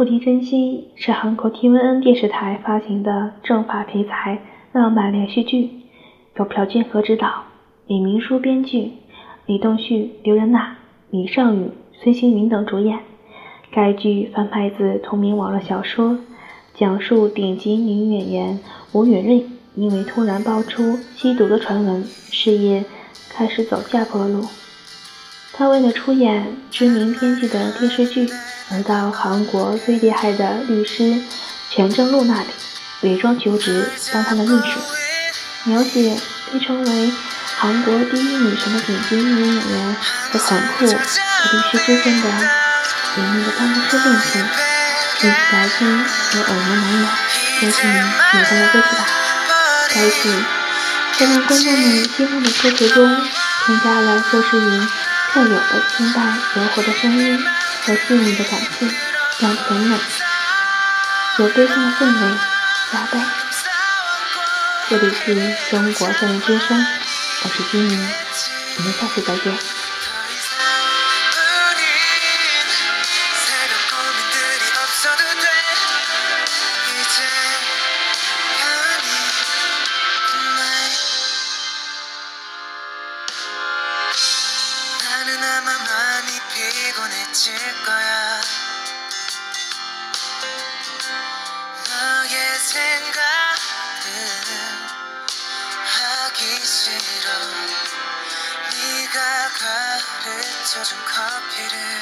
触地珍惜是韩国 TVN 电视台发行的政法题材浪漫连续剧，由朴俊和执导，李明书编剧，李栋旭、刘仁娜、李尚宇、孙兴云等主演。该剧翻拍自同名网络小说，讲述顶级女演员吴允瑞因为突然爆出吸毒的传闻，事业开始走下坡路。她为了出演知名编剧的电视剧，而到韩国最厉害的律师全正路那里伪装求职当他的秘书，描写被称为韩国第一女神的顶级女演员和残酷和律师之间的。甜蜜的办公室恋情，一起聊天和耳目男友，相信你会的歌曲吧。该剧在让观众们激动的歌词中，添加了周世云特有的清淡柔和的声音和居民的感情，让甜美有悲伤的氛围加倍。这里是中国校园之声，我是金明，我们下次再见。 피곤해질 거야. 너의 생각들은 하기 싫어. 네가 가르쳐준 커피를